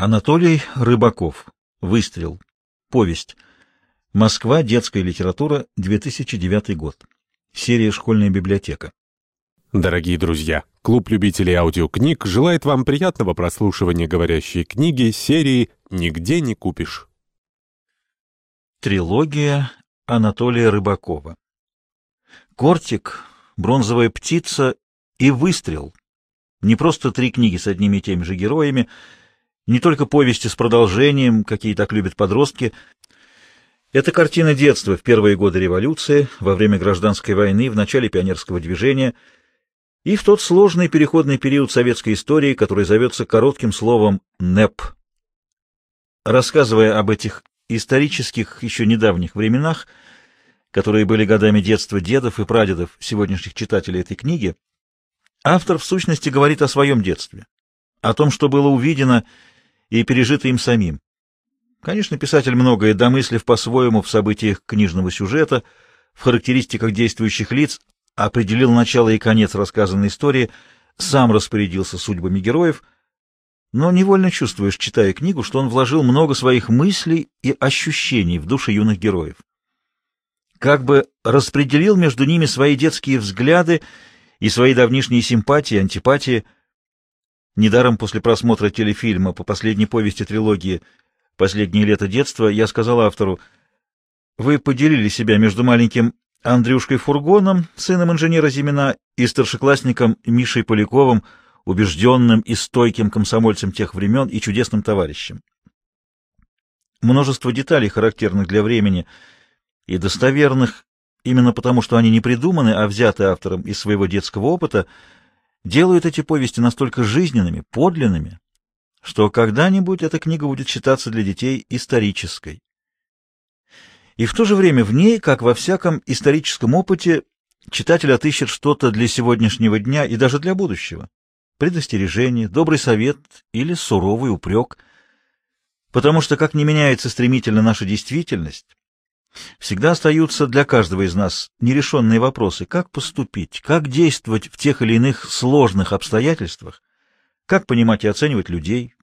Анатолий Рыбаков. Выстрел. Повесть. Москва. Детская литература. 2009 год. Серия «Школьная библиотека». Дорогие друзья, клуб любителей аудиокниг желает вам приятного прослушивания говорящей книги серии «Нигде не купишь». Трилогия Анатолия Рыбакова. Кортик, бронзовая птица и выстрел. Не просто три книги с одними и теми же героями — не только повести с продолжением, какие так любят подростки. Это картина детства в первые годы революции, во время гражданской войны, в начале пионерского движения и в тот сложный переходный период советской истории, который зовется коротким словом «НЭП». Рассказывая об этих исторических, еще недавних временах, которые были годами детства дедов и прадедов сегодняшних читателей этой книги, автор в сущности говорит о своем детстве, о том, что было увидено и пережито им самим. Конечно, писатель многое домыслив по-своему в событиях книжного сюжета, в характеристиках действующих лиц, определил начало и конец рассказанной истории, сам распорядился судьбами героев, но невольно чувствуешь, читая книгу, что он вложил много своих мыслей и ощущений в души юных героев. Как бы распределил между ними свои детские взгляды и свои давнишние симпатии, антипатии – Недаром после просмотра телефильма по последней повести трилогии «Последнее лето детства» я сказал автору, «Вы поделили себя между маленьким Андрюшкой Фургоном, сыном инженера Зимина, и старшеклассником Мишей Поляковым, убежденным и стойким комсомольцем тех времен и чудесным товарищем. Множество деталей, характерных для времени и достоверных, именно потому, что они не придуманы, а взяты автором из своего детского опыта — делают эти повести настолько жизненными, подлинными, что когда-нибудь эта книга будет считаться для детей исторической. И в то же время в ней, как во всяком историческом опыте, читатель отыщет что-то для сегодняшнего дня и даже для будущего. Предостережение, добрый совет или суровый упрек. Потому что, как не меняется стремительно наша действительность, Всегда остаются для каждого из нас нерешенные вопросы, как поступить, как действовать в тех или иных сложных обстоятельствах, как понимать и оценивать людей,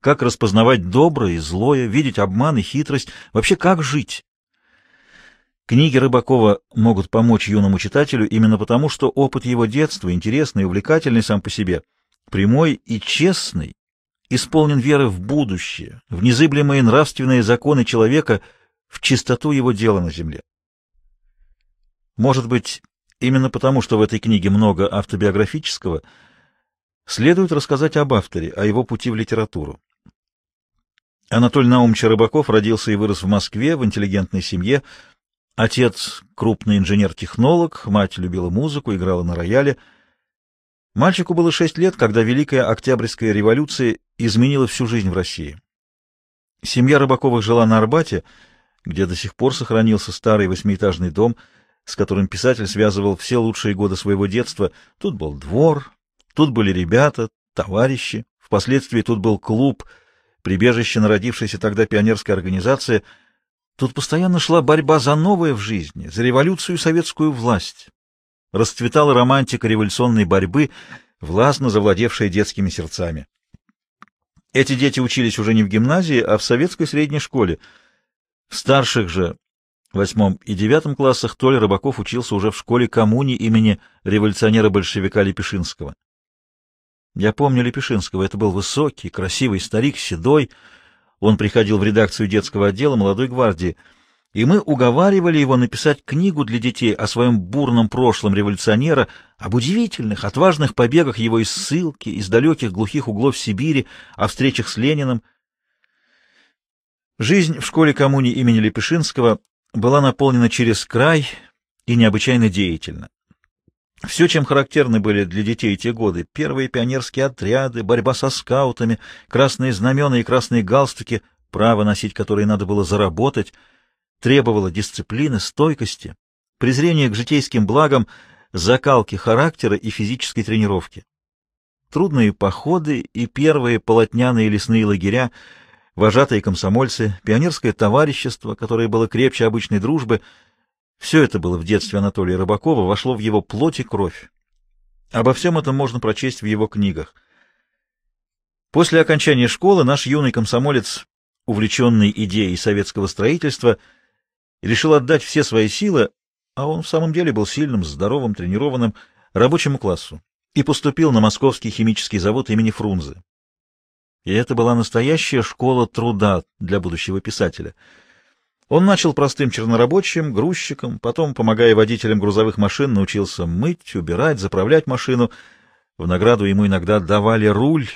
как распознавать доброе и злое, видеть обман и хитрость, вообще как жить. Книги Рыбакова могут помочь юному читателю именно потому, что опыт его детства, интересный и увлекательный сам по себе, прямой и честный, исполнен веры в будущее, в незыблемые нравственные законы человека — в чистоту его дела на земле. Может быть, именно потому, что в этой книге много автобиографического, следует рассказать об авторе, о его пути в литературу. Анатолий Наумович Рыбаков родился и вырос в Москве в интеллигентной семье. Отец — крупный инженер-технолог, мать любила музыку, играла на рояле. Мальчику было шесть лет, когда Великая Октябрьская революция изменила всю жизнь в России. Семья Рыбаковых жила на Арбате — где до сих пор сохранился старый восьмиэтажный дом, с которым писатель связывал все лучшие годы своего детства. Тут был двор, тут были ребята, товарищи, впоследствии тут был клуб, прибежище народившейся тогда пионерской организации. Тут постоянно шла борьба за новое в жизни, за революцию и советскую власть. Расцветала романтика революционной борьбы, властно завладевшая детскими сердцами. Эти дети учились уже не в гимназии, а в советской средней школе — в старших же, восьмом и девятом классах, Толя Рыбаков учился уже в школе коммуни имени революционера-большевика Лепешинского. Я помню Лепешинского. Это был высокий, красивый старик, седой. Он приходил в редакцию детского отдела молодой гвардии, и мы уговаривали его написать книгу для детей о своем бурном прошлом революционера, об удивительных, отважных побегах его из ссылки, из далеких глухих углов Сибири, о встречах с Лениным — Жизнь в школе коммуни имени Лепешинского была наполнена через край и необычайно деятельна. Все, чем характерны были для детей те годы, первые пионерские отряды, борьба со скаутами, красные знамена и красные галстуки, право носить которые надо было заработать, требовало дисциплины, стойкости, презрения к житейским благам, закалки характера и физической тренировки. Трудные походы и первые полотняные лесные лагеря — вожатые комсомольцы, пионерское товарищество, которое было крепче обычной дружбы. Все это было в детстве Анатолия Рыбакова, вошло в его плоть и кровь. Обо всем этом можно прочесть в его книгах. После окончания школы наш юный комсомолец, увлеченный идеей советского строительства, решил отдать все свои силы, а он в самом деле был сильным, здоровым, тренированным, рабочему классу, и поступил на Московский химический завод имени Фрунзе. И это была настоящая школа труда для будущего писателя. Он начал простым чернорабочим, грузчиком, потом, помогая водителям грузовых машин, научился мыть, убирать, заправлять машину. В награду ему иногда давали руль.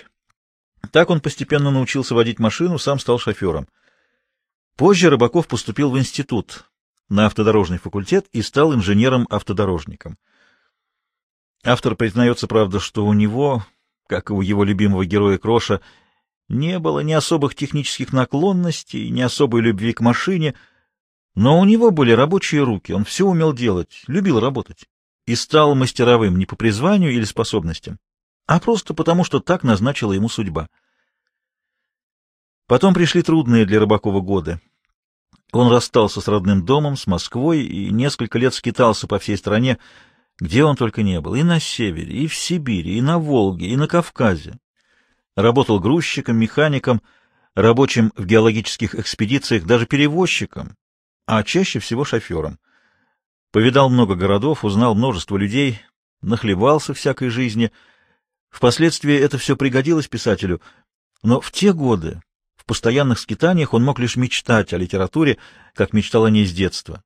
Так он постепенно научился водить машину, сам стал шофером. Позже Рыбаков поступил в институт на автодорожный факультет и стал инженером-автодорожником. Автор признается, правда, что у него, как и у его любимого героя Кроша, не было ни особых технических наклонностей, ни особой любви к машине, но у него были рабочие руки, он все умел делать, любил работать и стал мастеровым не по призванию или способностям, а просто потому, что так назначила ему судьба. Потом пришли трудные для Рыбакова годы. Он расстался с родным домом, с Москвой и несколько лет скитался по всей стране, где он только не был, и на севере, и в Сибири, и на Волге, и на Кавказе. Работал грузчиком, механиком, рабочим в геологических экспедициях, даже перевозчиком, а чаще всего шофером. Повидал много городов, узнал множество людей, нахлебался всякой жизни. Впоследствии это все пригодилось писателю, но в те годы, в постоянных скитаниях, он мог лишь мечтать о литературе, как мечтал о ней с детства.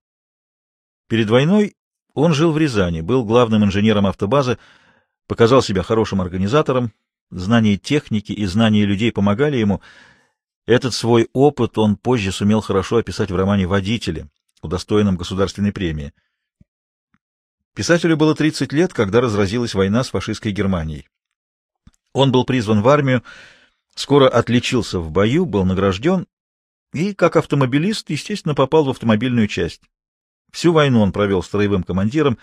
Перед войной он жил в Рязани, был главным инженером автобазы, показал себя хорошим организатором, Знание техники и знание людей помогали ему. Этот свой опыт он позже сумел хорошо описать в романе «Водители», удостоенном государственной премии. Писателю было 30 лет, когда разразилась война с фашистской Германией. Он был призван в армию, скоро отличился в бою, был награжден и, как автомобилист, естественно, попал в автомобильную часть. Всю войну он провел строевым командиром,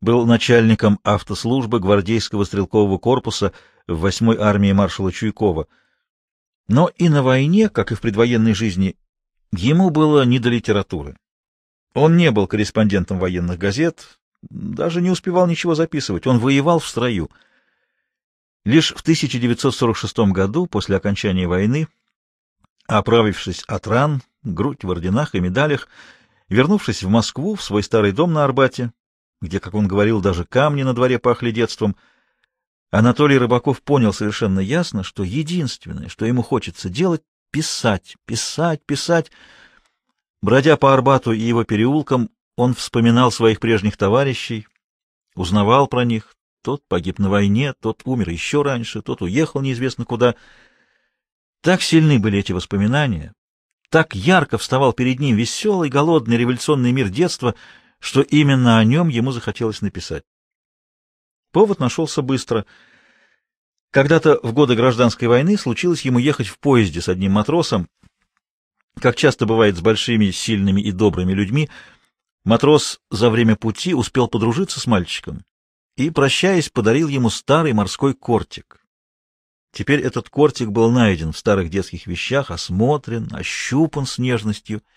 был начальником автослужбы гвардейского стрелкового корпуса в 8-й армии маршала Чуйкова. Но и на войне, как и в предвоенной жизни, ему было не до литературы. Он не был корреспондентом военных газет, даже не успевал ничего записывать, он воевал в строю. Лишь в 1946 году, после окончания войны, оправившись от ран, грудь в орденах и медалях, вернувшись в Москву, в свой старый дом на Арбате, где, как он говорил, даже камни на дворе пахли детством, Анатолий Рыбаков понял совершенно ясно, что единственное, что ему хочется делать — писать, писать, писать. Бродя по Арбату и его переулкам, он вспоминал своих прежних товарищей, узнавал про них. Тот погиб на войне, тот умер еще раньше, тот уехал неизвестно куда. Так сильны были эти воспоминания, так ярко вставал перед ним веселый, голодный революционный мир детства — что именно о нем ему захотелось написать. Повод нашелся быстро. Когда-то в годы гражданской войны случилось ему ехать в поезде с одним матросом. Как часто бывает с большими, сильными и добрыми людьми, матрос за время пути успел подружиться с мальчиком и, прощаясь, подарил ему старый морской кортик. Теперь этот кортик был найден в старых детских вещах, осмотрен, ощупан с нежностью —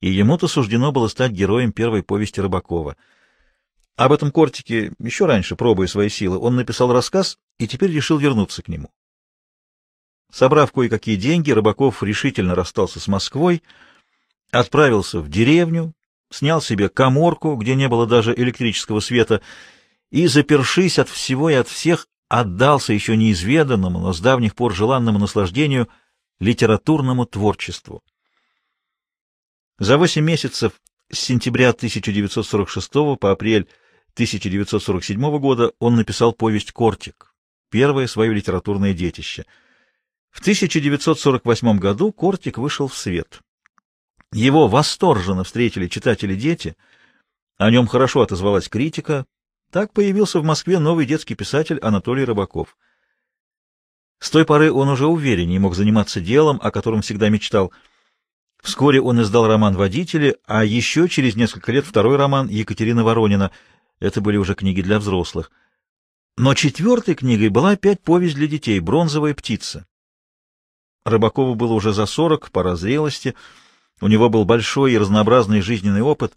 и ему-то суждено было стать героем первой повести Рыбакова. Об этом кортике еще раньше, пробуя свои силы, он написал рассказ и теперь решил вернуться к нему. Собрав кое-какие деньги, Рыбаков решительно расстался с Москвой, отправился в деревню, снял себе коморку, где не было даже электрического света, и, запершись от всего и от всех, отдался еще неизведанному, но с давних пор желанному наслаждению литературному творчеству. За восемь месяцев с сентября 1946 по апрель 1947 года он написал повесть «Кортик», первое свое литературное детище. В 1948 году «Кортик» вышел в свет. Его восторженно встретили читатели-дети, о нем хорошо отозвалась критика. Так появился в Москве новый детский писатель Анатолий Рыбаков. С той поры он уже увереннее мог заниматься делом, о котором всегда мечтал — Вскоре он издал роман «Водители», а еще через несколько лет второй роман Екатерина Воронина. Это были уже книги для взрослых. Но четвертой книгой была опять повесть для детей «Бронзовая птица». Рыбакову было уже за сорок, пора зрелости. У него был большой и разнообразный жизненный опыт.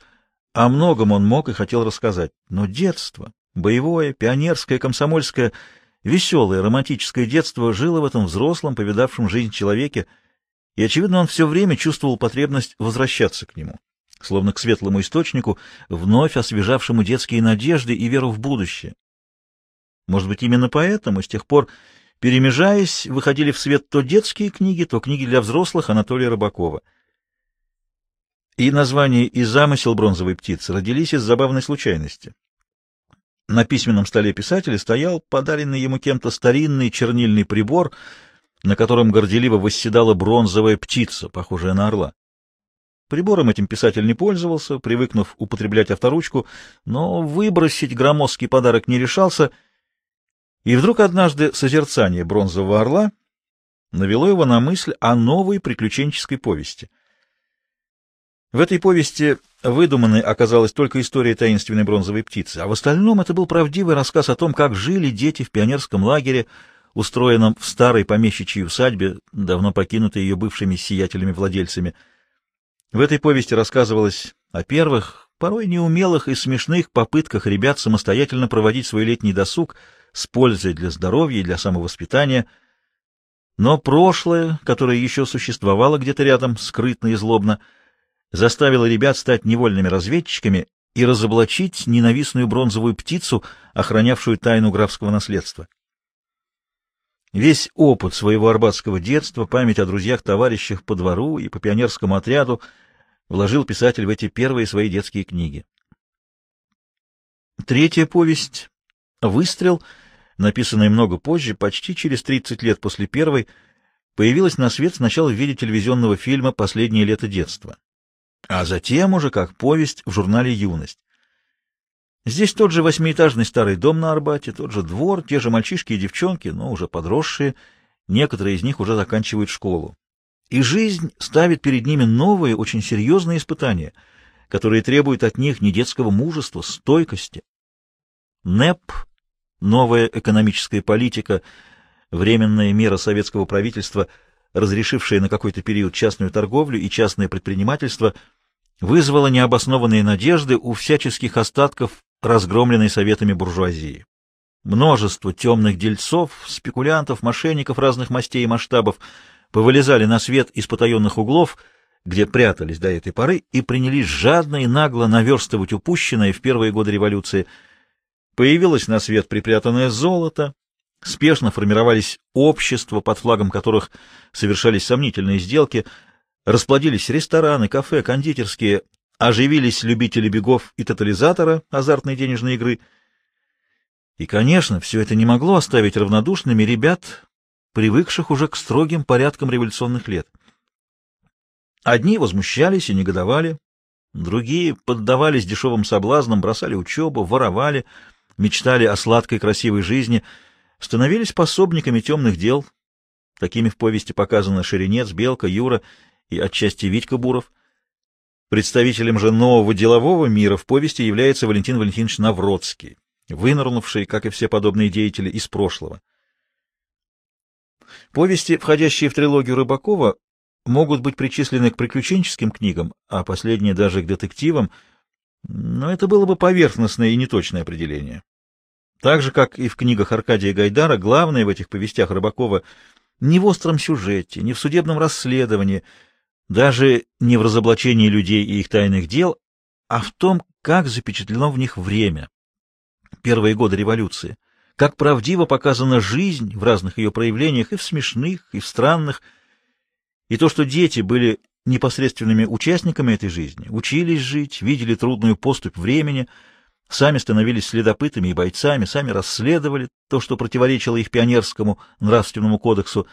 О многом он мог и хотел рассказать. Но детство, боевое, пионерское, комсомольское, Веселое, романтическое детство жило в этом взрослом, повидавшем жизнь человеке, и, очевидно, он все время чувствовал потребность возвращаться к нему, словно к светлому источнику, вновь освежавшему детские надежды и веру в будущее. Может быть, именно поэтому с тех пор, перемежаясь, выходили в свет то детские книги, то книги для взрослых Анатолия Рыбакова. И название и замысел бронзовой птицы родились из забавной случайности. На письменном столе писателя стоял подаренный ему кем-то старинный чернильный прибор, на котором горделиво восседала бронзовая птица, похожая на орла. Прибором этим писатель не пользовался, привыкнув употреблять авторучку, но выбросить громоздкий подарок не решался, и вдруг однажды созерцание бронзового орла навело его на мысль о новой приключенческой повести. В этой повести выдуманной оказалась только история таинственной бронзовой птицы, а в остальном это был правдивый рассказ о том, как жили дети в пионерском лагере, устроенном в старой помещичьей усадьбе, давно покинутой ее бывшими сиятелями-владельцами. В этой повести рассказывалось о первых, порой неумелых и смешных попытках ребят самостоятельно проводить свой летний досуг с пользой для здоровья и для самовоспитания, но прошлое, которое еще существовало где-то рядом, скрытно и злобно, — заставила ребят стать невольными разведчиками и разоблачить ненавистную бронзовую птицу, охранявшую тайну графского наследства. Весь опыт своего арбатского детства, память о друзьях-товарищах по двору и по пионерскому отряду вложил писатель в эти первые свои детские книги. Третья повесть «Выстрел», написанная много позже, почти через 30 лет после первой, появилась на свет сначала в виде телевизионного фильма «Последнее лето детства» а затем уже как повесть в журнале «Юность». Здесь тот же восьмиэтажный старый дом на Арбате, тот же двор, те же мальчишки и девчонки, но уже подросшие, некоторые из них уже заканчивают школу. И жизнь ставит перед ними новые, очень серьезные испытания, которые требуют от них не детского мужества, стойкости. НЭП, новая экономическая политика, временная мера советского правительства – разрешившая на какой-то период частную торговлю и частное предпринимательство, вызвало необоснованные надежды у всяческих остатков разгромленной советами буржуазии. Множество темных дельцов, спекулянтов, мошенников разных мастей и масштабов повылезали на свет из потаенных углов, где прятались до этой поры, и принялись жадно и нагло наверстывать упущенное в первые годы революции. Появилось на свет припрятанное золото, Спешно формировались общества, под флагом которых совершались сомнительные сделки, расплодились рестораны, кафе, кондитерские, оживились любители бегов и тотализатора азартной денежной игры. И, конечно, все это не могло оставить равнодушными ребят, привыкших уже к строгим порядкам революционных лет. Одни возмущались и негодовали, другие поддавались дешевым соблазнам, бросали учебу, воровали, мечтали о сладкой красивой жизни — становились пособниками темных дел. Такими в повести показаны Шеренец, Белка, Юра и отчасти Витька Буров. Представителем же нового делового мира в повести является Валентин Валентинович Навродский, вынырнувший, как и все подобные деятели, из прошлого. Повести, входящие в трилогию Рыбакова, могут быть причислены к приключенческим книгам, а последние даже к детективам, но это было бы поверхностное и неточное определение. Так же, как и в книгах Аркадия Гайдара, главное в этих повестях Рыбакова не в остром сюжете, не в судебном расследовании, даже не в разоблачении людей и их тайных дел, а в том, как запечатлено в них время, первые годы революции, как правдиво показана жизнь в разных ее проявлениях, и в смешных, и в странных, и то, что дети были непосредственными участниками этой жизни, учились жить, видели трудную поступь времени — Сами становились следопытами и бойцами, сами расследовали то, что противоречило их пионерскому нравственному кодексу,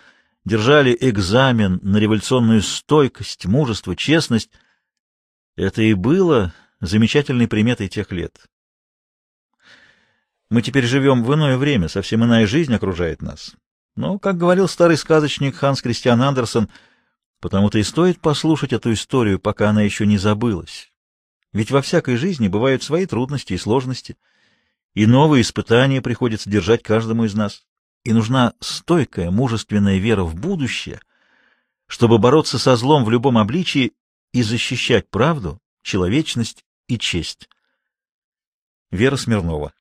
держали экзамен на революционную стойкость, мужество, честность. Это и было замечательной приметой тех лет. Мы теперь живем в иное время, совсем иная жизнь окружает нас. Но, как говорил старый сказочник Ханс Кристиан Андерсен, потому-то и стоит послушать эту историю, пока она еще не забылась. Ведь во всякой жизни бывают свои трудности и сложности, и новые испытания приходится держать каждому из нас. И нужна стойкая, мужественная вера в будущее, чтобы бороться со злом в любом обличии и защищать правду, человечность и честь. Вера Смирнова